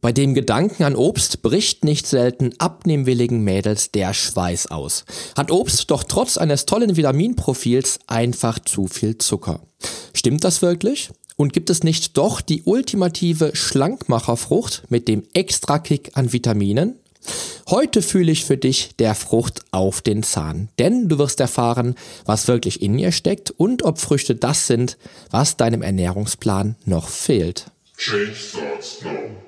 Bei dem Gedanken an Obst bricht nicht selten abnehmwilligen Mädels der Schweiß aus. Hat Obst doch trotz eines tollen Vitaminprofils einfach zu viel Zucker. Stimmt das wirklich? Und gibt es nicht doch die ultimative Schlankmacherfrucht mit dem Extrakick an Vitaminen? Heute fühle ich für dich der Frucht auf den Zahn, denn du wirst erfahren, was wirklich in ihr steckt und ob Früchte das sind, was deinem Ernährungsplan noch fehlt. Change starts now.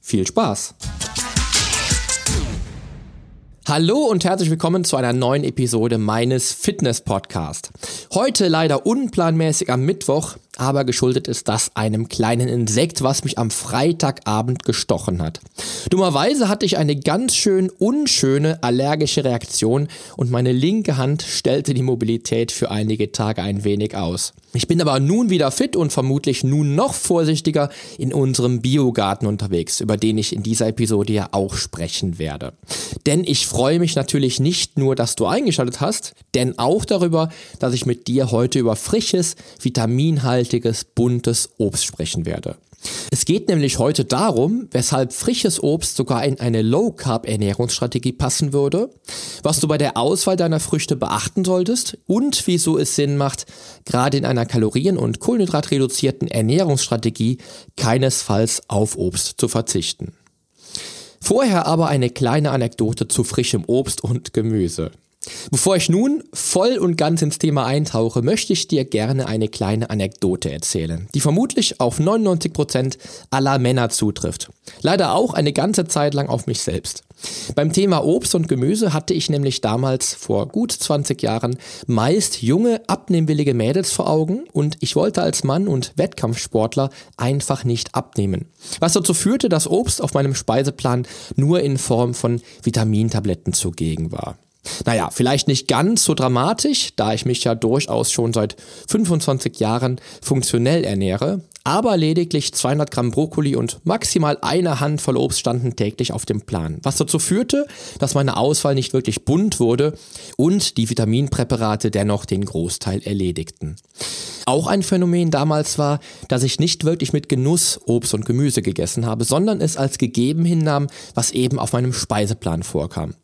Viel Spaß! Hallo und herzlich willkommen zu einer neuen Episode meines Fitness Podcast. Heute leider unplanmäßig am Mittwoch, aber geschuldet ist das einem kleinen Insekt, was mich am Freitagabend gestochen hat. Dummerweise hatte ich eine ganz schön unschöne allergische Reaktion und meine linke Hand stellte die Mobilität für einige Tage ein wenig aus. Ich bin aber nun wieder fit und vermutlich nun noch vorsichtiger in unserem Biogarten unterwegs, über den ich in dieser Episode ja auch sprechen werde. Denn ich freue mich natürlich nicht nur, dass du eingeschaltet hast, denn auch darüber, dass ich mit dir heute über frisches, vitaminhaltiges, buntes Obst sprechen werde. Es geht nämlich heute darum, weshalb frisches Obst sogar in eine Low-Carb-Ernährungsstrategie passen würde, was du bei der Auswahl deiner Früchte beachten solltest und wieso es Sinn macht, gerade in einer kalorien- und kohlenhydratreduzierten Ernährungsstrategie keinesfalls auf Obst zu verzichten. Vorher aber eine kleine Anekdote zu frischem Obst und Gemüse. Bevor ich nun voll und ganz ins Thema eintauche, möchte ich dir gerne eine kleine Anekdote erzählen, die vermutlich auf 99% aller Männer zutrifft. Leider auch eine ganze Zeit lang auf mich selbst. Beim Thema Obst und Gemüse hatte ich nämlich damals vor gut 20 Jahren meist junge, abnehmwillige Mädels vor Augen und ich wollte als Mann und Wettkampfsportler einfach nicht abnehmen. Was dazu führte, dass Obst auf meinem Speiseplan nur in Form von Vitamintabletten zugegen war. Naja, vielleicht nicht ganz so dramatisch, da ich mich ja durchaus schon seit 25 Jahren funktionell ernähre, aber lediglich 200 Gramm Brokkoli und maximal eine Handvoll Obst standen täglich auf dem Plan, was dazu führte, dass meine Auswahl nicht wirklich bunt wurde und die Vitaminpräparate dennoch den Großteil erledigten. Auch ein Phänomen damals war, dass ich nicht wirklich mit Genuss Obst und Gemüse gegessen habe, sondern es als gegeben hinnahm, was eben auf meinem Speiseplan vorkam.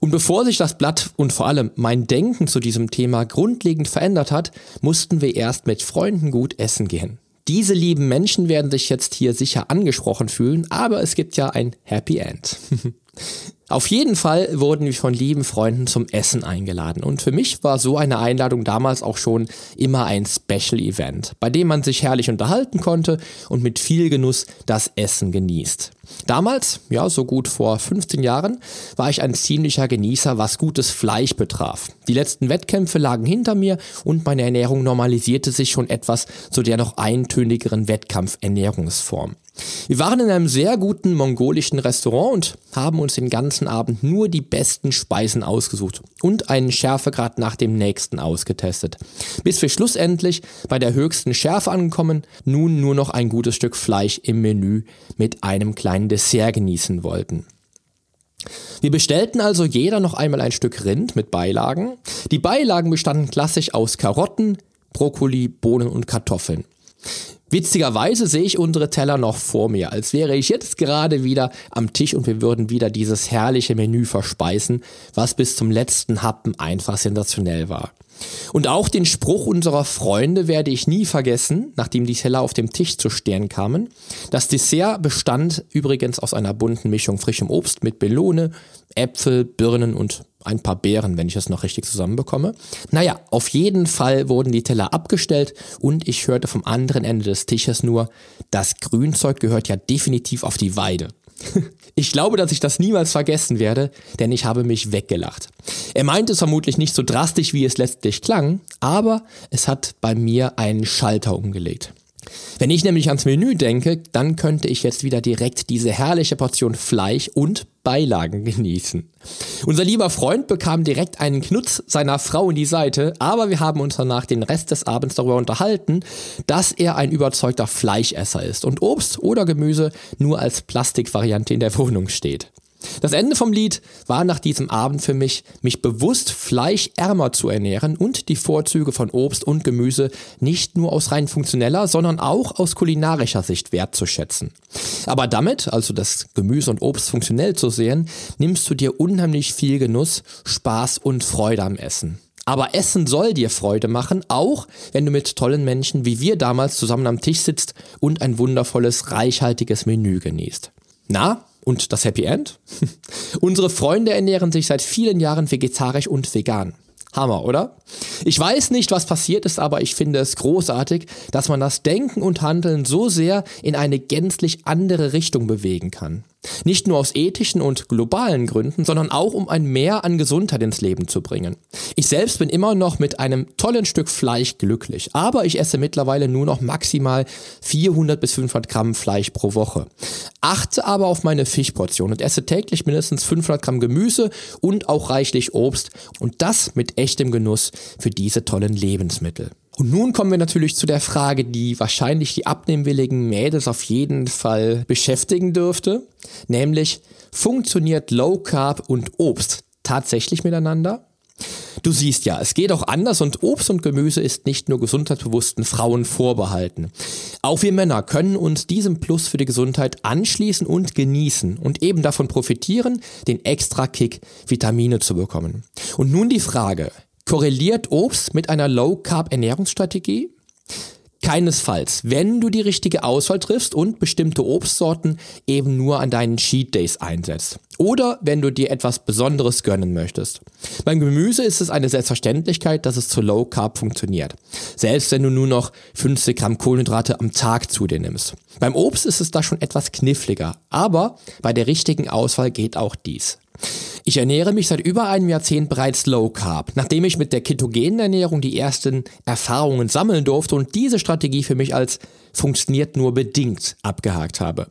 Und bevor sich das Blatt und vor allem mein Denken zu diesem Thema grundlegend verändert hat, mussten wir erst mit Freunden gut essen gehen. Diese lieben Menschen werden sich jetzt hier sicher angesprochen fühlen, aber es gibt ja ein Happy End. Auf jeden Fall wurden wir von lieben Freunden zum Essen eingeladen und für mich war so eine Einladung damals auch schon immer ein Special Event, bei dem man sich herrlich unterhalten konnte und mit viel Genuss das Essen genießt. Damals, ja so gut vor 15 Jahren, war ich ein ziemlicher Genießer, was gutes Fleisch betraf. Die letzten Wettkämpfe lagen hinter mir und meine Ernährung normalisierte sich schon etwas zu der noch eintönigeren Wettkampfernährungsform. Wir waren in einem sehr guten mongolischen Restaurant und haben uns den ganzen Abend nur die besten Speisen ausgesucht und einen Schärfegrad nach dem nächsten ausgetestet. Bis wir schlussendlich bei der höchsten Schärfe angekommen, nun nur noch ein gutes Stück Fleisch im Menü mit einem kleinen Dessert genießen wollten. Wir bestellten also jeder noch einmal ein Stück Rind mit Beilagen. Die Beilagen bestanden klassisch aus Karotten, Brokkoli, Bohnen und Kartoffeln. Witzigerweise sehe ich unsere Teller noch vor mir, als wäre ich jetzt gerade wieder am Tisch und wir würden wieder dieses herrliche Menü verspeisen, was bis zum letzten Happen einfach sensationell war. Und auch den Spruch unserer Freunde werde ich nie vergessen, nachdem die Teller auf dem Tisch zu stehen kamen. Das Dessert bestand übrigens aus einer bunten Mischung frischem Obst mit Melone, Äpfel, Birnen und ein paar Beeren, wenn ich es noch richtig zusammenbekomme. Naja, auf jeden Fall wurden die Teller abgestellt und ich hörte vom anderen Ende des Tisches nur, das Grünzeug gehört ja definitiv auf die Weide. Ich glaube, dass ich das niemals vergessen werde, denn ich habe mich weggelacht. Er meinte es vermutlich nicht so drastisch, wie es letztlich klang, aber es hat bei mir einen Schalter umgelegt. Wenn ich nämlich ans Menü denke, dann könnte ich jetzt wieder direkt diese herrliche Portion Fleisch und Beilagen genießen. Unser lieber Freund bekam direkt einen Knutz seiner Frau in die Seite, aber wir haben uns danach den Rest des Abends darüber unterhalten, dass er ein überzeugter Fleischesser ist und Obst oder Gemüse nur als Plastikvariante in der Wohnung steht. Das Ende vom Lied war nach diesem Abend für mich, mich bewusst fleischärmer zu ernähren und die Vorzüge von Obst und Gemüse nicht nur aus rein funktioneller, sondern auch aus kulinarischer Sicht wertzuschätzen. Aber damit, also das Gemüse und Obst funktionell zu sehen, nimmst du dir unheimlich viel Genuss, Spaß und Freude am Essen. Aber Essen soll dir Freude machen, auch wenn du mit tollen Menschen wie wir damals zusammen am Tisch sitzt und ein wundervolles, reichhaltiges Menü genießt. Na, und das Happy End? Unsere Freunde ernähren sich seit vielen Jahren vegetarisch und vegan. Hammer, oder? Ich weiß nicht, was passiert ist, aber ich finde es großartig, dass man das Denken und Handeln so sehr in eine gänzlich andere Richtung bewegen kann. Nicht nur aus ethischen und globalen Gründen, sondern auch um ein Mehr an Gesundheit ins Leben zu bringen. Ich selbst bin immer noch mit einem tollen Stück Fleisch glücklich, aber ich esse mittlerweile nur noch maximal 400 bis 500 Gramm Fleisch pro Woche. Achte aber auf meine Fischportion und esse täglich mindestens 500 Gramm Gemüse und auch reichlich Obst und das mit echtem Genuss für diese tollen Lebensmittel. Und nun kommen wir natürlich zu der Frage, die wahrscheinlich die abnehmwilligen Mädels auf jeden Fall beschäftigen dürfte, nämlich funktioniert Low Carb und Obst tatsächlich miteinander? Du siehst ja, es geht auch anders und Obst und Gemüse ist nicht nur gesundheitsbewussten Frauen vorbehalten. Auch wir Männer können uns diesem Plus für die Gesundheit anschließen und genießen und eben davon profitieren, den extra Kick Vitamine zu bekommen. Und nun die Frage, Korreliert Obst mit einer Low-Carb-Ernährungsstrategie? Keinesfalls. Wenn du die richtige Auswahl triffst und bestimmte Obstsorten eben nur an deinen Cheat Days einsetzt. Oder wenn du dir etwas Besonderes gönnen möchtest. Beim Gemüse ist es eine Selbstverständlichkeit, dass es zu Low Carb funktioniert. Selbst wenn du nur noch 50 Gramm Kohlenhydrate am Tag zu dir nimmst. Beim Obst ist es da schon etwas kniffliger. Aber bei der richtigen Auswahl geht auch dies. Ich ernähre mich seit über einem Jahrzehnt bereits Low Carb, nachdem ich mit der ketogenen Ernährung die ersten Erfahrungen sammeln durfte und diese Strategie für mich als funktioniert nur bedingt abgehakt habe.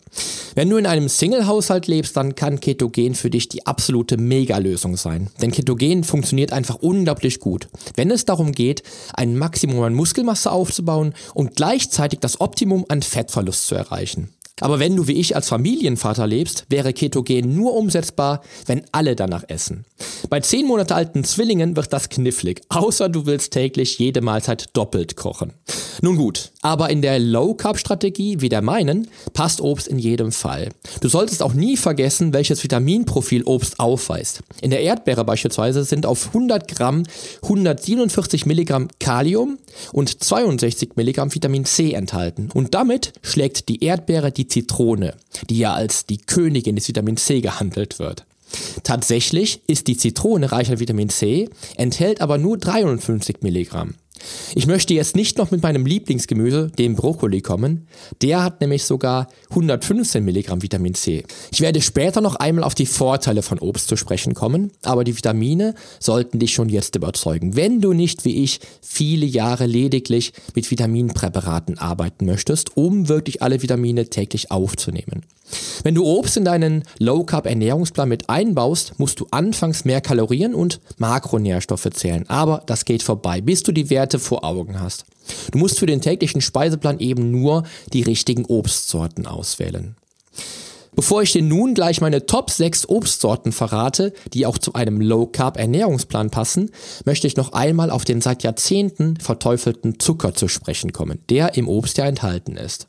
Wenn du in einem Single-Haushalt lebst, dann kann Ketogen für dich die absolute Mega-Lösung sein. Denn Ketogen funktioniert einfach unglaublich gut, wenn es darum geht, ein Maximum an Muskelmasse aufzubauen und gleichzeitig das Optimum an Fettverlust zu erreichen. Aber wenn du wie ich als Familienvater lebst, wäre Ketogen nur umsetzbar, wenn alle danach essen. Bei zehn Monate alten Zwillingen wird das knifflig, außer du willst täglich jede Mahlzeit doppelt kochen. Nun gut, aber in der Low-Carb-Strategie wie der meinen passt Obst in jedem Fall. Du solltest auch nie vergessen, welches Vitaminprofil Obst aufweist. In der Erdbeere beispielsweise sind auf 100 Gramm 147 Milligramm Kalium und 62 Milligramm Vitamin C enthalten. Und damit schlägt die Erdbeere die Zitrone, die ja als die Königin des Vitamin C gehandelt wird. Tatsächlich ist die Zitrone reich an Vitamin C, enthält aber nur 53 Milligramm. Ich möchte jetzt nicht noch mit meinem Lieblingsgemüse, dem Brokkoli, kommen. Der hat nämlich sogar 115 Milligramm Vitamin C. Ich werde später noch einmal auf die Vorteile von Obst zu sprechen kommen, aber die Vitamine sollten dich schon jetzt überzeugen. Wenn du nicht wie ich viele Jahre lediglich mit Vitaminpräparaten arbeiten möchtest, um wirklich alle Vitamine täglich aufzunehmen. Wenn du Obst in deinen Low Carb Ernährungsplan mit einbaust, musst du anfangs mehr Kalorien und Makronährstoffe zählen. Aber das geht vorbei, bis du die Werte vor Augen hast. Du musst für den täglichen Speiseplan eben nur die richtigen Obstsorten auswählen. Bevor ich dir nun gleich meine Top 6 Obstsorten verrate, die auch zu einem Low Carb Ernährungsplan passen, möchte ich noch einmal auf den seit Jahrzehnten verteufelten Zucker zu sprechen kommen, der im Obst ja enthalten ist.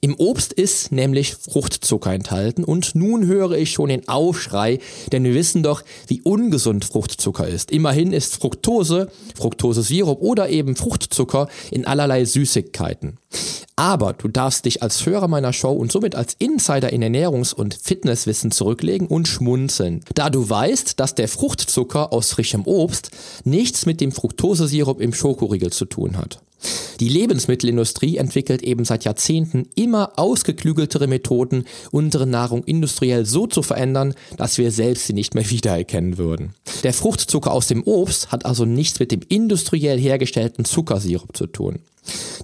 Im Obst ist nämlich Fruchtzucker enthalten und nun höre ich schon den Aufschrei, denn wir wissen doch, wie ungesund Fruchtzucker ist. Immerhin ist Fructose, Fructose-Sirup oder eben Fruchtzucker in allerlei Süßigkeiten. Aber du darfst dich als Hörer meiner Show und somit als Insider in Ernährungs- und Fitnesswissen zurücklegen und schmunzeln, da du weißt, dass der Fruchtzucker aus frischem Obst nichts mit dem Fructosesirup im Schokoriegel zu tun hat. Die Lebensmittelindustrie entwickelt eben seit Jahrzehnten immer ausgeklügeltere Methoden, unsere Nahrung industriell so zu verändern, dass wir selbst sie nicht mehr wiedererkennen würden. Der Fruchtzucker aus dem Obst hat also nichts mit dem industriell hergestellten Zuckersirup zu tun.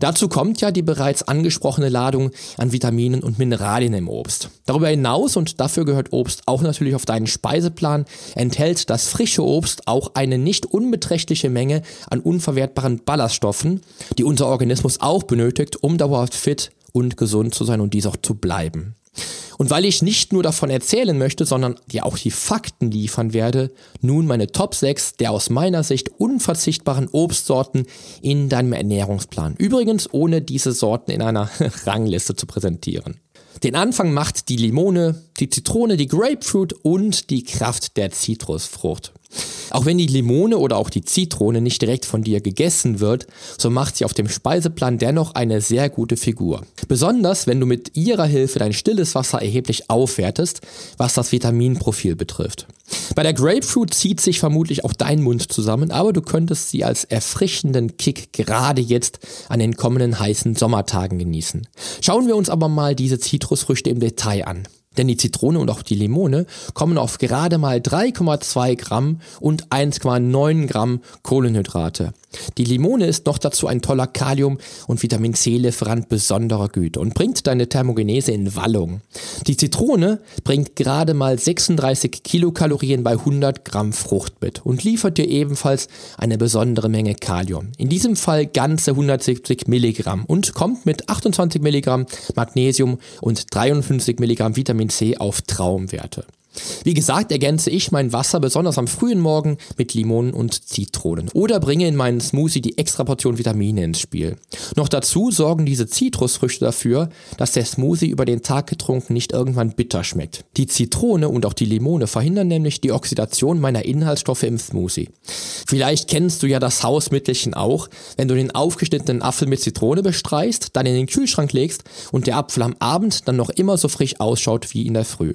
Dazu kommt ja die bereits angesprochene Ladung an Vitaminen und Mineralien im Obst. Darüber hinaus, und dafür gehört Obst auch natürlich auf deinen Speiseplan, enthält das frische Obst auch eine nicht unbeträchtliche Menge an unverwertbaren Ballaststoffen, die unser Organismus auch benötigt, um dauerhaft fit und gesund zu sein und dies auch zu bleiben. Und weil ich nicht nur davon erzählen möchte, sondern dir auch die Fakten liefern werde, nun meine Top 6 der aus meiner Sicht unverzichtbaren Obstsorten in deinem Ernährungsplan. Übrigens ohne diese Sorten in einer Rangliste zu präsentieren. Den Anfang macht die Limone, die Zitrone, die Grapefruit und die Kraft der Zitrusfrucht. Auch wenn die Limone oder auch die Zitrone nicht direkt von dir gegessen wird, so macht sie auf dem Speiseplan dennoch eine sehr gute Figur. Besonders wenn du mit ihrer Hilfe dein stilles Wasser erheblich aufwertest, was das Vitaminprofil betrifft. Bei der Grapefruit zieht sich vermutlich auch dein Mund zusammen, aber du könntest sie als erfrischenden Kick gerade jetzt an den kommenden heißen Sommertagen genießen. Schauen wir uns aber mal diese Zitrusfrüchte im Detail an. Denn die Zitrone und auch die Limone kommen auf gerade mal 3,2 Gramm und 1,9 Gramm Kohlenhydrate. Die Limone ist noch dazu ein toller Kalium- und Vitamin C-Lieferant besonderer Güte und bringt deine Thermogenese in Wallung. Die Zitrone bringt gerade mal 36 Kilokalorien bei 100 Gramm Frucht mit und liefert dir ebenfalls eine besondere Menge Kalium. In diesem Fall ganze 170 Milligramm und kommt mit 28 Milligramm Magnesium und 53 Milligramm Vitamin C auf Traumwerte. Wie gesagt, ergänze ich mein Wasser besonders am frühen Morgen mit Limonen und Zitronen oder bringe in meinen Smoothie die extra Portion Vitamine ins Spiel. Noch dazu sorgen diese Zitrusfrüchte dafür, dass der Smoothie über den Tag getrunken nicht irgendwann bitter schmeckt. Die Zitrone und auch die Limone verhindern nämlich die Oxidation meiner Inhaltsstoffe im Smoothie. Vielleicht kennst du ja das Hausmittelchen auch, wenn du den aufgeschnittenen Apfel mit Zitrone bestreichst, dann in den Kühlschrank legst und der Apfel am Abend dann noch immer so frisch ausschaut wie in der Früh.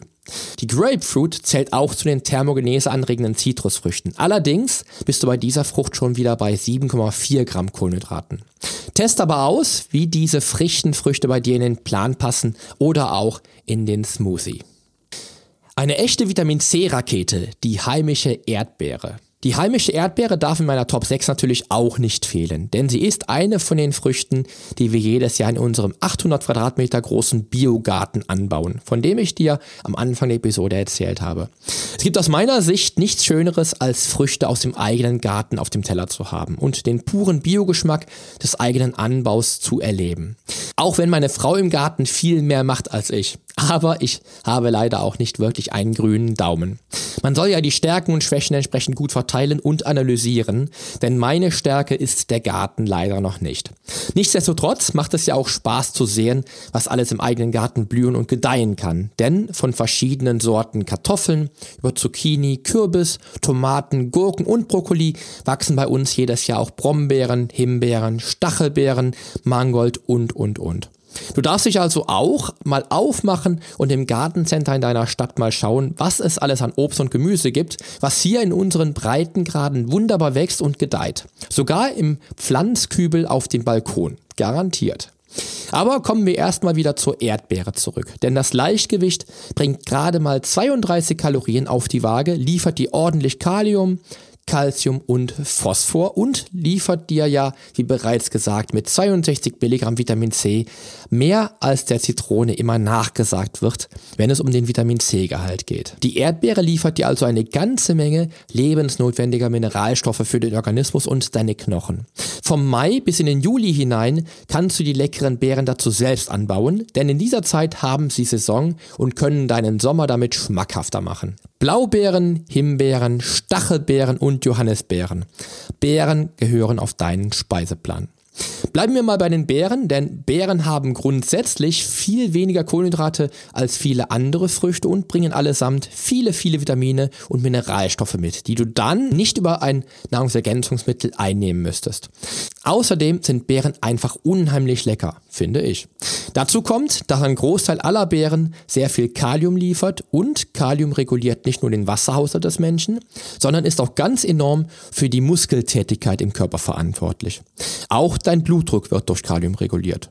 Die Grapefruit zählt auch zu den Thermogenese anregenden Zitrusfrüchten. Allerdings bist du bei dieser Frucht schon wieder bei 7,4 Gramm Kohlenhydraten. Test aber aus, wie diese frischen Früchte bei dir in den Plan passen oder auch in den Smoothie. Eine echte Vitamin C-Rakete, die heimische Erdbeere. Die heimische Erdbeere darf in meiner Top 6 natürlich auch nicht fehlen, denn sie ist eine von den Früchten, die wir jedes Jahr in unserem 800 Quadratmeter großen Biogarten anbauen, von dem ich dir am Anfang der Episode erzählt habe. Es gibt aus meiner Sicht nichts Schöneres, als Früchte aus dem eigenen Garten auf dem Teller zu haben und den puren Biogeschmack des eigenen Anbaus zu erleben. Auch wenn meine Frau im Garten viel mehr macht als ich. Aber ich habe leider auch nicht wirklich einen grünen Daumen. Man soll ja die Stärken und Schwächen entsprechend gut verteilen und analysieren, denn meine Stärke ist der Garten leider noch nicht. Nichtsdestotrotz macht es ja auch Spaß zu sehen, was alles im eigenen Garten blühen und gedeihen kann. Denn von verschiedenen Sorten Kartoffeln über Zucchini, Kürbis, Tomaten, Gurken und Brokkoli wachsen bei uns jedes Jahr auch Brombeeren, Himbeeren, Stachelbeeren, Mangold und, und, und. Du darfst dich also auch mal aufmachen und im Gartencenter in deiner Stadt mal schauen, was es alles an Obst und Gemüse gibt, was hier in unseren Breitengraden wunderbar wächst und gedeiht. Sogar im Pflanzkübel auf dem Balkon. Garantiert. Aber kommen wir erstmal wieder zur Erdbeere zurück. Denn das Leichtgewicht bringt gerade mal 32 Kalorien auf die Waage, liefert dir ordentlich Kalium, Calcium und Phosphor und liefert dir ja, wie bereits gesagt, mit 62 Milligramm Vitamin C mehr als der Zitrone immer nachgesagt wird, wenn es um den Vitamin C-Gehalt geht. Die Erdbeere liefert dir also eine ganze Menge lebensnotwendiger Mineralstoffe für den Organismus und deine Knochen. Vom Mai bis in den Juli hinein kannst du die leckeren Beeren dazu selbst anbauen, denn in dieser Zeit haben sie Saison und können deinen Sommer damit schmackhafter machen. Blaubeeren, Himbeeren, Stachelbeeren und Johannisbeeren. Beeren gehören auf deinen Speiseplan. Bleiben wir mal bei den Beeren, denn Beeren haben grundsätzlich viel weniger Kohlenhydrate als viele andere Früchte und bringen allesamt viele, viele Vitamine und Mineralstoffe mit, die du dann nicht über ein Nahrungsergänzungsmittel einnehmen müsstest. Außerdem sind Beeren einfach unheimlich lecker, finde ich. Dazu kommt, dass ein Großteil aller Beeren sehr viel Kalium liefert und Kalium reguliert nicht nur den Wasserhaushalt des Menschen, sondern ist auch ganz enorm für die Muskeltätigkeit im Körper verantwortlich. Auch dein Blutdruck wird durch Kalium reguliert.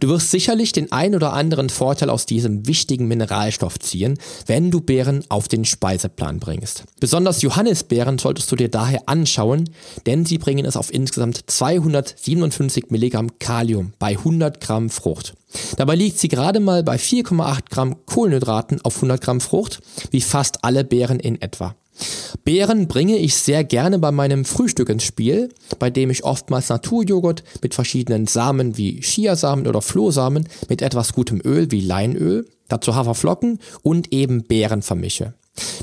Du wirst sicherlich den ein oder anderen Vorteil aus diesem wichtigen Mineralstoff ziehen, wenn du Beeren auf den Speiseplan bringst. Besonders Johannisbeeren solltest du dir daher anschauen, denn sie bringen es auf insgesamt 257 Milligramm Kalium bei 100 Gramm Frucht. Dabei liegt sie gerade mal bei 4,8 Gramm Kohlenhydraten auf 100 Gramm Frucht, wie fast alle Beeren in etwa. Beeren bringe ich sehr gerne bei meinem Frühstück ins Spiel, bei dem ich oftmals Naturjoghurt mit verschiedenen Samen wie Chiasamen oder Flohsamen mit etwas gutem Öl wie Leinöl, dazu Haferflocken und eben Beeren vermische.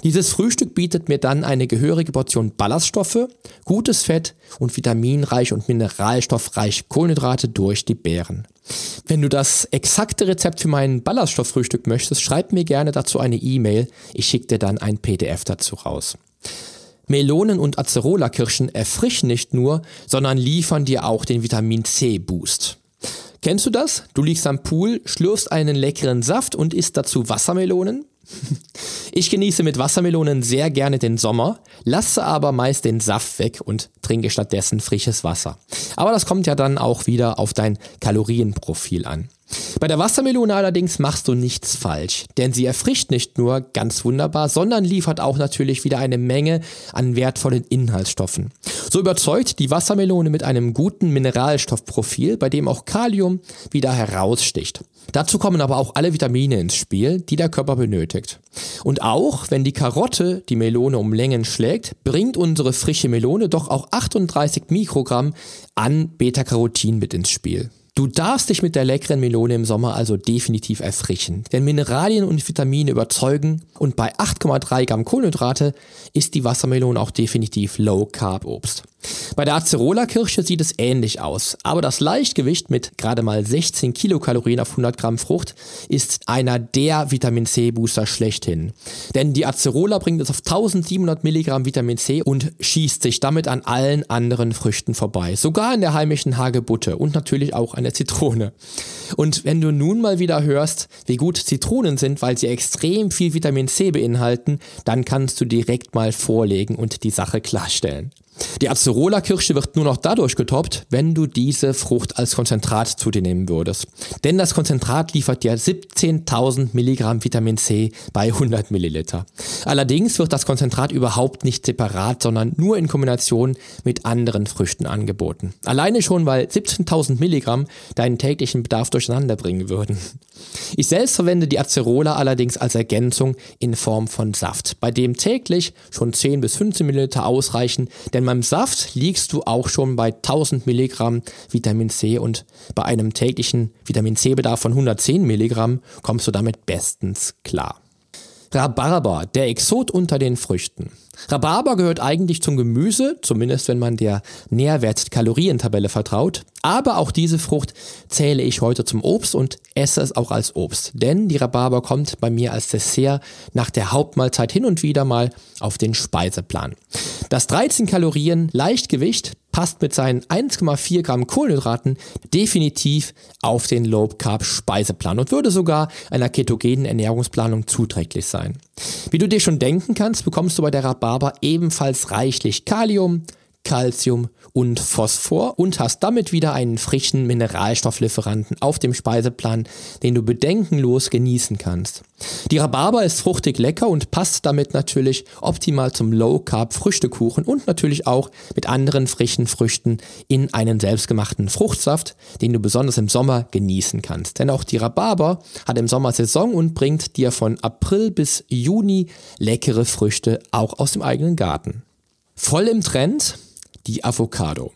Dieses Frühstück bietet mir dann eine gehörige Portion Ballaststoffe, gutes Fett und vitaminreich und mineralstoffreich Kohlenhydrate durch die Beeren. Wenn du das exakte Rezept für mein Ballaststofffrühstück möchtest, schreib mir gerne dazu eine E-Mail. Ich schicke dir dann ein PDF dazu raus. Melonen und Acerola-Kirschen erfrischen nicht nur, sondern liefern dir auch den Vitamin C-Boost. Kennst du das? Du liegst am Pool, schlürfst einen leckeren Saft und isst dazu Wassermelonen? Ich genieße mit Wassermelonen sehr gerne den Sommer, lasse aber meist den Saft weg und trinke stattdessen frisches Wasser. Aber das kommt ja dann auch wieder auf dein Kalorienprofil an. Bei der Wassermelone allerdings machst du nichts falsch, denn sie erfrischt nicht nur ganz wunderbar, sondern liefert auch natürlich wieder eine Menge an wertvollen Inhaltsstoffen. So überzeugt die Wassermelone mit einem guten Mineralstoffprofil, bei dem auch Kalium wieder heraussticht. Dazu kommen aber auch alle Vitamine ins Spiel, die der Körper benötigt. Und auch wenn die Karotte die Melone um Längen schlägt, bringt unsere frische Melone doch auch 38 Mikrogramm an Beta-Carotin mit ins Spiel. Du darfst dich mit der leckeren Melone im Sommer also definitiv erfrischen, denn Mineralien und Vitamine überzeugen und bei 8,3 Gramm Kohlenhydrate ist die Wassermelone auch definitiv Low Carb Obst. Bei der Acerola-Kirsche sieht es ähnlich aus, aber das Leichtgewicht mit gerade mal 16 Kilokalorien auf 100 Gramm Frucht ist einer der Vitamin C-Booster schlechthin. Denn die Acerola bringt es auf 1700 Milligramm Vitamin C und schießt sich damit an allen anderen Früchten vorbei. Sogar in der heimischen Hagebutte und natürlich auch an der Zitrone. Und wenn du nun mal wieder hörst, wie gut Zitronen sind, weil sie extrem viel Vitamin C beinhalten, dann kannst du direkt mal vorlegen und die Sache klarstellen. Die Acerola-Kirsche wird nur noch dadurch getoppt, wenn du diese Frucht als Konzentrat zu dir nehmen würdest. Denn das Konzentrat liefert dir 17.000 Milligramm Vitamin C bei 100 Milliliter. Allerdings wird das Konzentrat überhaupt nicht separat, sondern nur in Kombination mit anderen Früchten angeboten. Alleine schon, weil 17.000 Milligramm deinen täglichen Bedarf durcheinander bringen würden. Ich selbst verwende die Acerola allerdings als Ergänzung in Form von Saft, bei dem täglich schon 10 bis 15 Milliliter ausreichen, denn denn beim Saft liegst du auch schon bei 1000 Milligramm Vitamin C und bei einem täglichen Vitamin C-Bedarf von 110 Milligramm kommst du damit bestens klar. Rhabarber, der Exot unter den Früchten. Rhabarber gehört eigentlich zum Gemüse, zumindest wenn man der Nährwert-Kalorientabelle vertraut. Aber auch diese Frucht zähle ich heute zum Obst und esse es auch als Obst. Denn die Rhabarber kommt bei mir als Dessert nach der Hauptmahlzeit hin und wieder mal auf den Speiseplan. Das 13 Kalorien Leichtgewicht passt mit seinen 1,4 Gramm Kohlenhydraten definitiv auf den Low Carb Speiseplan und würde sogar einer ketogenen Ernährungsplanung zuträglich sein. Wie du dir schon denken kannst, bekommst du bei der Rhabarber ebenfalls reichlich Kalium, Calcium und Phosphor und hast damit wieder einen frischen Mineralstofflieferanten auf dem Speiseplan, den du bedenkenlos genießen kannst. Die Rhabarber ist fruchtig lecker und passt damit natürlich optimal zum Low Carb Früchtekuchen und natürlich auch mit anderen frischen Früchten in einen selbstgemachten Fruchtsaft, den du besonders im Sommer genießen kannst. Denn auch die Rhabarber hat im Sommer Saison und bringt dir von April bis Juni leckere Früchte auch aus dem eigenen Garten. Voll im Trend die Avocado.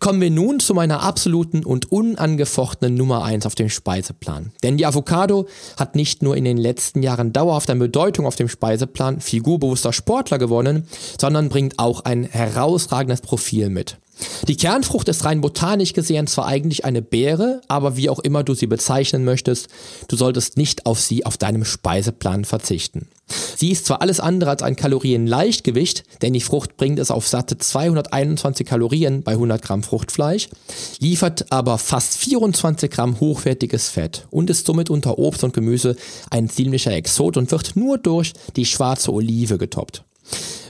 Kommen wir nun zu meiner absoluten und unangefochtenen Nummer 1 auf dem Speiseplan. Denn die Avocado hat nicht nur in den letzten Jahren dauerhaft an Bedeutung auf dem Speiseplan figurbewusster Sportler gewonnen, sondern bringt auch ein herausragendes Profil mit. Die Kernfrucht ist rein botanisch gesehen zwar eigentlich eine Beere, aber wie auch immer du sie bezeichnen möchtest, du solltest nicht auf sie auf deinem Speiseplan verzichten. Sie ist zwar alles andere als ein Kalorienleichtgewicht, denn die Frucht bringt es auf satte 221 Kalorien bei 100 Gramm Fruchtfleisch, liefert aber fast 24 Gramm hochwertiges Fett und ist somit unter Obst und Gemüse ein ziemlicher Exot und wird nur durch die schwarze Olive getoppt.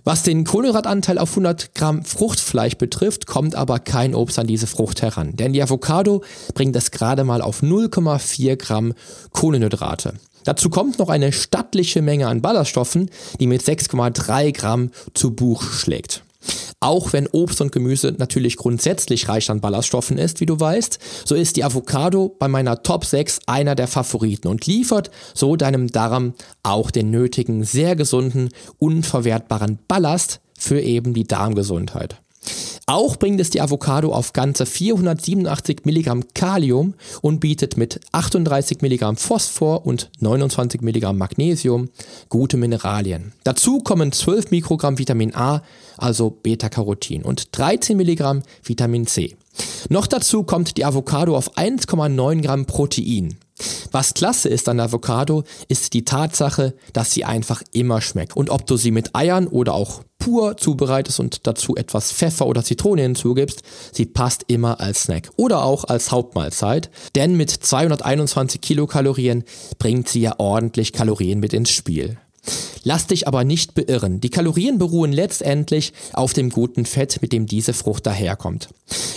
Was den Kohlenhydratanteil auf 100 Gramm Fruchtfleisch betrifft, kommt aber kein Obst an diese Frucht heran. Denn die Avocado bringt es gerade mal auf 0,4 Gramm Kohlenhydrate. Dazu kommt noch eine stattliche Menge an Ballaststoffen, die mit 6,3 Gramm zu Buch schlägt. Auch wenn Obst und Gemüse natürlich grundsätzlich reich an Ballaststoffen ist, wie du weißt, so ist die Avocado bei meiner Top 6 einer der Favoriten und liefert so deinem Darm auch den nötigen, sehr gesunden, unverwertbaren Ballast für eben die Darmgesundheit. Auch bringt es die Avocado auf ganze 487 Milligramm Kalium und bietet mit 38 Milligramm Phosphor und 29 Milligramm Magnesium gute Mineralien. Dazu kommen 12 Mikrogramm Vitamin A, also Beta-Carotin und 13 Milligramm Vitamin C. Noch dazu kommt die Avocado auf 1,9 Gramm Protein. Was klasse ist an Avocado, ist die Tatsache, dass sie einfach immer schmeckt. Und ob du sie mit Eiern oder auch pur zubereitest und dazu etwas Pfeffer oder Zitrone hinzugibst, sie passt immer als Snack oder auch als Hauptmahlzeit, denn mit 221 Kilokalorien bringt sie ja ordentlich Kalorien mit ins Spiel. Lass dich aber nicht beirren. Die Kalorien beruhen letztendlich auf dem guten Fett, mit dem diese Frucht daherkommt.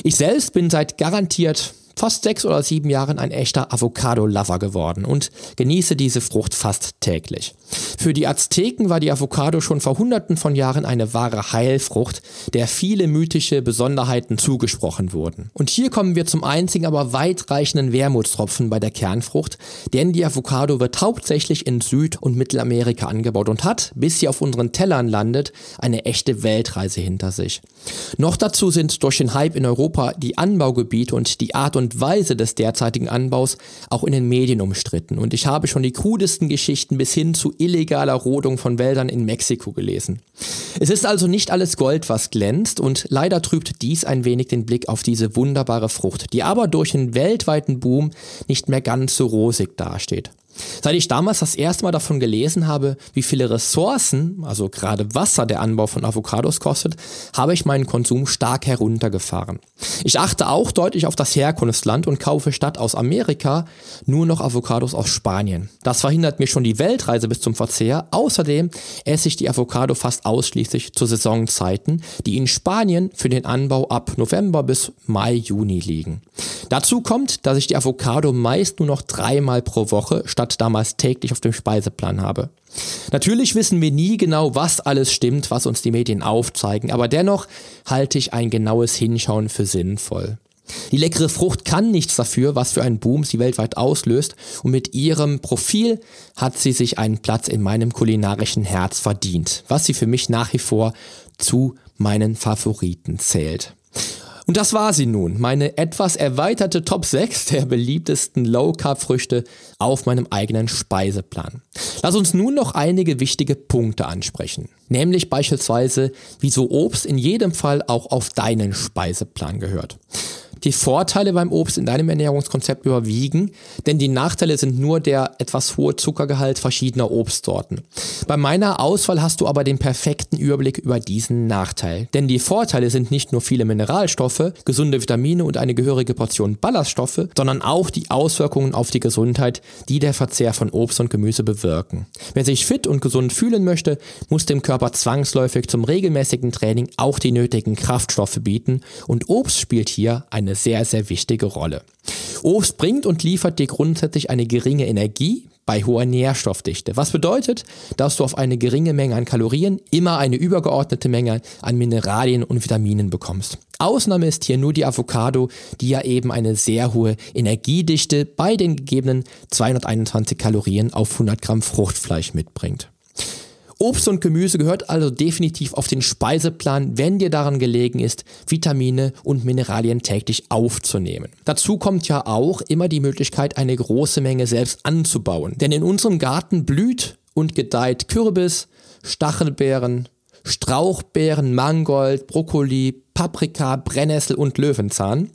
Ich selbst bin seit garantiert fast sechs oder sieben Jahren ein echter Avocado-Lover geworden und genieße diese Frucht fast täglich. Für die Azteken war die Avocado schon vor hunderten von Jahren eine wahre Heilfrucht, der viele mythische Besonderheiten zugesprochen wurden. Und hier kommen wir zum einzigen, aber weitreichenden Wermutstropfen bei der Kernfrucht, denn die Avocado wird hauptsächlich in Süd- und Mittelamerika angebaut und hat, bis sie auf unseren Tellern landet, eine echte Weltreise hinter sich. Noch dazu sind durch den Hype in Europa die Anbaugebiete und die Art und und Weise des derzeitigen Anbaus auch in den Medien umstritten. Und ich habe schon die krudesten Geschichten bis hin zu illegaler Rodung von Wäldern in Mexiko gelesen. Es ist also nicht alles Gold, was glänzt und leider trübt dies ein wenig den Blick auf diese wunderbare Frucht, die aber durch den weltweiten Boom nicht mehr ganz so rosig dasteht. Seit ich damals das erste Mal davon gelesen habe, wie viele Ressourcen, also gerade Wasser der Anbau von Avocados kostet, habe ich meinen Konsum stark heruntergefahren. Ich achte auch deutlich auf das Herkunftsland und kaufe statt aus Amerika nur noch Avocados aus Spanien. Das verhindert mir schon die Weltreise bis zum Verzehr. Außerdem esse ich die Avocado fast ausschließlich zu Saisonzeiten, die in Spanien für den Anbau ab November bis Mai, Juni liegen. Dazu kommt, dass ich die Avocado meist nur noch dreimal pro Woche statt damals täglich auf dem Speiseplan habe. Natürlich wissen wir nie genau, was alles stimmt, was uns die Medien aufzeigen, aber dennoch halte ich ein genaues Hinschauen für sinnvoll. Die leckere Frucht kann nichts dafür, was für einen Boom sie weltweit auslöst und mit ihrem Profil hat sie sich einen Platz in meinem kulinarischen Herz verdient, was sie für mich nach wie vor zu meinen Favoriten zählt. Und das war sie nun, meine etwas erweiterte Top 6 der beliebtesten Low-Carb-Früchte auf meinem eigenen Speiseplan. Lass uns nun noch einige wichtige Punkte ansprechen, nämlich beispielsweise, wieso Obst in jedem Fall auch auf deinen Speiseplan gehört die Vorteile beim Obst in deinem Ernährungskonzept überwiegen, denn die Nachteile sind nur der etwas hohe Zuckergehalt verschiedener Obstsorten. Bei meiner Auswahl hast du aber den perfekten Überblick über diesen Nachteil, denn die Vorteile sind nicht nur viele Mineralstoffe, gesunde Vitamine und eine gehörige Portion Ballaststoffe, sondern auch die Auswirkungen auf die Gesundheit, die der Verzehr von Obst und Gemüse bewirken. Wer sich fit und gesund fühlen möchte, muss dem Körper zwangsläufig zum regelmäßigen Training auch die nötigen Kraftstoffe bieten und Obst spielt hier eine eine sehr, sehr wichtige Rolle. Obst bringt und liefert dir grundsätzlich eine geringe Energie bei hoher Nährstoffdichte. Was bedeutet, dass du auf eine geringe Menge an Kalorien immer eine übergeordnete Menge an Mineralien und Vitaminen bekommst. Ausnahme ist hier nur die Avocado, die ja eben eine sehr hohe Energiedichte bei den gegebenen 221 Kalorien auf 100 Gramm Fruchtfleisch mitbringt. Obst und Gemüse gehört also definitiv auf den Speiseplan, wenn dir daran gelegen ist, Vitamine und Mineralien täglich aufzunehmen. Dazu kommt ja auch immer die Möglichkeit, eine große Menge selbst anzubauen. Denn in unserem Garten blüht und gedeiht Kürbis, Stachelbeeren, Strauchbeeren, Mangold, Brokkoli, Paprika, Brennnessel und Löwenzahn.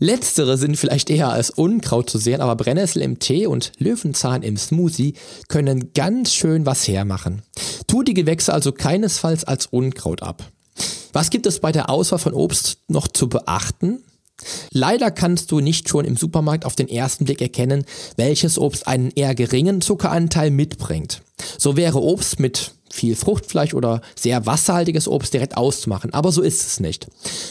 Letztere sind vielleicht eher als Unkraut zu sehen, aber Brennnessel im Tee und Löwenzahn im Smoothie können ganz schön was hermachen. Tu die Gewächse also keinesfalls als Unkraut ab. Was gibt es bei der Auswahl von Obst noch zu beachten? Leider kannst du nicht schon im Supermarkt auf den ersten Blick erkennen, welches Obst einen eher geringen Zuckeranteil mitbringt. So wäre Obst mit viel Fruchtfleisch oder sehr wasserhaltiges Obst direkt auszumachen, aber so ist es nicht.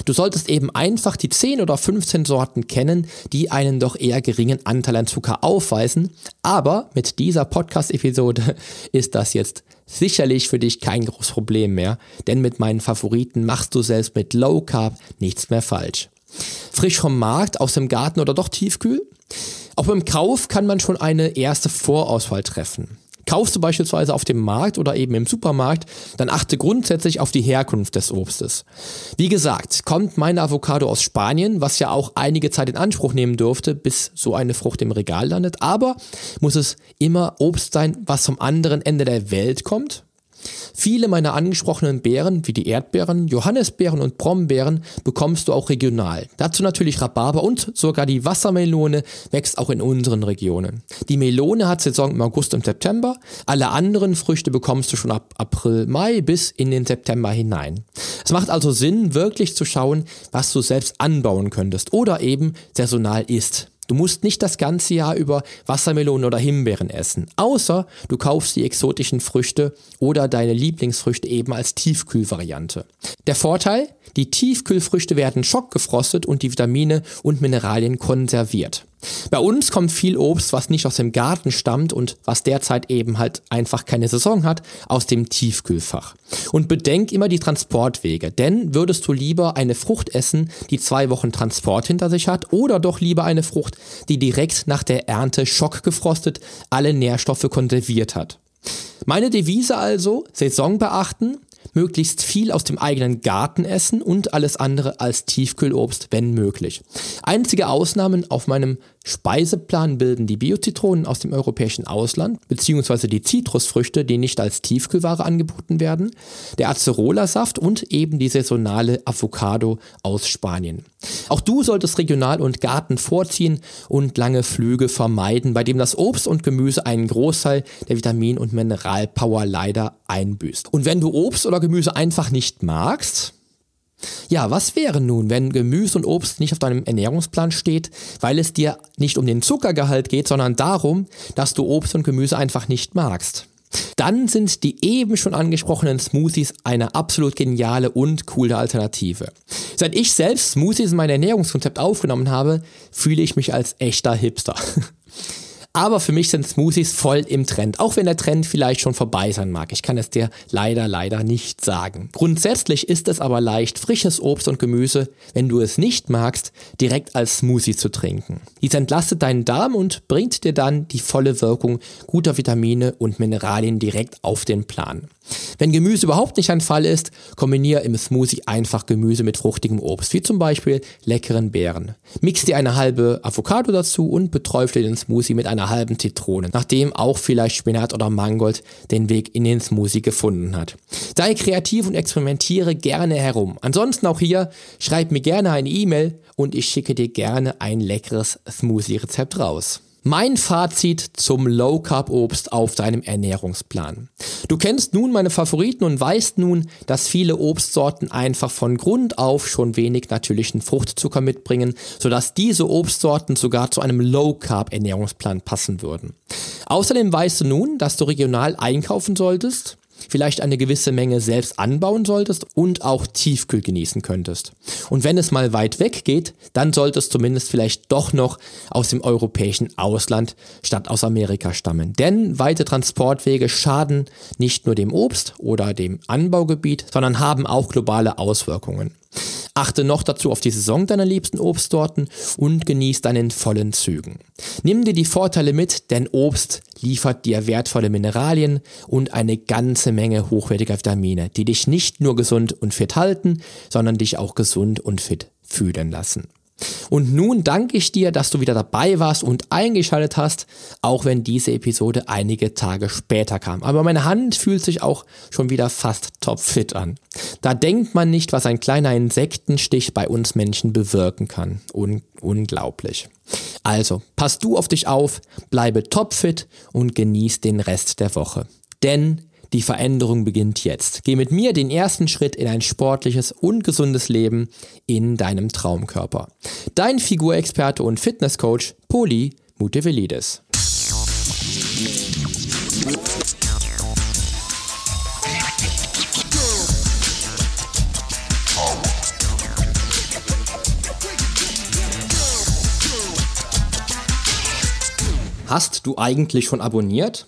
Du solltest eben einfach die 10 oder 15 Sorten kennen, die einen doch eher geringen Anteil an Zucker aufweisen, aber mit dieser Podcast-Episode ist das jetzt sicherlich für dich kein großes Problem mehr, denn mit meinen Favoriten machst du selbst mit Low Carb nichts mehr falsch. Frisch vom Markt, aus dem Garten oder doch tiefkühl? Auch beim Kauf kann man schon eine erste Vorauswahl treffen. Kaufst du beispielsweise auf dem Markt oder eben im Supermarkt, dann achte grundsätzlich auf die Herkunft des Obstes. Wie gesagt, kommt meine Avocado aus Spanien, was ja auch einige Zeit in Anspruch nehmen dürfte, bis so eine Frucht im Regal landet, aber muss es immer Obst sein, was vom anderen Ende der Welt kommt? Viele meiner angesprochenen Beeren, wie die Erdbeeren, Johannisbeeren und Brombeeren, bekommst du auch regional. Dazu natürlich Rhabarber und sogar die Wassermelone wächst auch in unseren Regionen. Die Melone hat Saison im August und September, alle anderen Früchte bekommst du schon ab April, Mai bis in den September hinein. Es macht also Sinn, wirklich zu schauen, was du selbst anbauen könntest oder eben saisonal isst. Du musst nicht das ganze Jahr über Wassermelonen oder Himbeeren essen, außer du kaufst die exotischen Früchte oder deine Lieblingsfrüchte eben als Tiefkühlvariante. Der Vorteil? Die Tiefkühlfrüchte werden schockgefrostet und die Vitamine und Mineralien konserviert. Bei uns kommt viel Obst, was nicht aus dem Garten stammt und was derzeit eben halt einfach keine Saison hat, aus dem Tiefkühlfach. Und bedenk immer die Transportwege, denn würdest du lieber eine Frucht essen, die zwei Wochen Transport hinter sich hat, oder doch lieber eine Frucht, die direkt nach der Ernte schockgefrostet alle Nährstoffe konserviert hat. Meine Devise also, Saison beachten, möglichst viel aus dem eigenen Garten essen und alles andere als Tiefkühlobst, wenn möglich. Einzige Ausnahmen auf meinem Speiseplan bilden die Biozitronen aus dem europäischen Ausland, beziehungsweise die Zitrusfrüchte, die nicht als Tiefkühlware angeboten werden, der Acerola-Saft und eben die saisonale Avocado aus Spanien. Auch du solltest Regional- und Garten vorziehen und lange Flüge vermeiden, bei dem das Obst und Gemüse einen Großteil der Vitamin- und Mineralpower leider einbüßt. Und wenn du Obst oder Gemüse einfach nicht magst, ja, was wäre nun, wenn Gemüse und Obst nicht auf deinem Ernährungsplan steht, weil es dir nicht um den Zuckergehalt geht, sondern darum, dass du Obst und Gemüse einfach nicht magst? Dann sind die eben schon angesprochenen Smoothies eine absolut geniale und coole Alternative. Seit ich selbst Smoothies in mein Ernährungskonzept aufgenommen habe, fühle ich mich als echter Hipster. Aber für mich sind Smoothies voll im Trend, auch wenn der Trend vielleicht schon vorbei sein mag. Ich kann es dir leider, leider nicht sagen. Grundsätzlich ist es aber leicht, frisches Obst und Gemüse, wenn du es nicht magst, direkt als Smoothie zu trinken. Dies entlastet deinen Darm und bringt dir dann die volle Wirkung guter Vitamine und Mineralien direkt auf den Plan. Wenn Gemüse überhaupt nicht ein Fall ist, kombiniere im Smoothie einfach Gemüse mit fruchtigem Obst, wie zum Beispiel leckeren Beeren. Mix dir eine halbe Avocado dazu und beträufle den Smoothie mit einer halben Zitrone, nachdem auch vielleicht Spinat oder Mangold den Weg in den Smoothie gefunden hat. Sei kreativ und experimentiere gerne herum. Ansonsten auch hier, schreib mir gerne eine E-Mail und ich schicke dir gerne ein leckeres Smoothie-Rezept raus. Mein Fazit zum Low Carb Obst auf deinem Ernährungsplan. Du kennst nun meine Favoriten und weißt nun, dass viele Obstsorten einfach von Grund auf schon wenig natürlichen Fruchtzucker mitbringen, sodass diese Obstsorten sogar zu einem Low Carb Ernährungsplan passen würden. Außerdem weißt du nun, dass du regional einkaufen solltest, vielleicht eine gewisse Menge selbst anbauen solltest und auch tiefkühl genießen könntest. Und wenn es mal weit weg geht, dann sollte es zumindest vielleicht doch noch aus dem europäischen Ausland statt aus Amerika stammen. Denn weite Transportwege schaden nicht nur dem Obst oder dem Anbaugebiet, sondern haben auch globale Auswirkungen. Achte noch dazu auf die Saison deiner liebsten Obstsorten und genieß deinen vollen Zügen. Nimm dir die Vorteile mit, denn Obst liefert dir wertvolle Mineralien und eine ganze Menge hochwertiger Vitamine, die dich nicht nur gesund und fit halten, sondern dich auch gesund und fit fühlen lassen. Und nun danke ich dir, dass du wieder dabei warst und eingeschaltet hast, auch wenn diese Episode einige Tage später kam. Aber meine Hand fühlt sich auch schon wieder fast topfit an. Da denkt man nicht, was ein kleiner Insektenstich bei uns Menschen bewirken kann. Un unglaublich. Also, pass du auf dich auf, bleibe topfit und genieß den Rest der Woche. Denn Die Veränderung beginnt jetzt. Geh mit mir den ersten Schritt in ein sportliches und gesundes Leben in deinem Traumkörper. Dein Figurexperte und Fitnesscoach Poli Mutevelidis. Hast du eigentlich schon abonniert?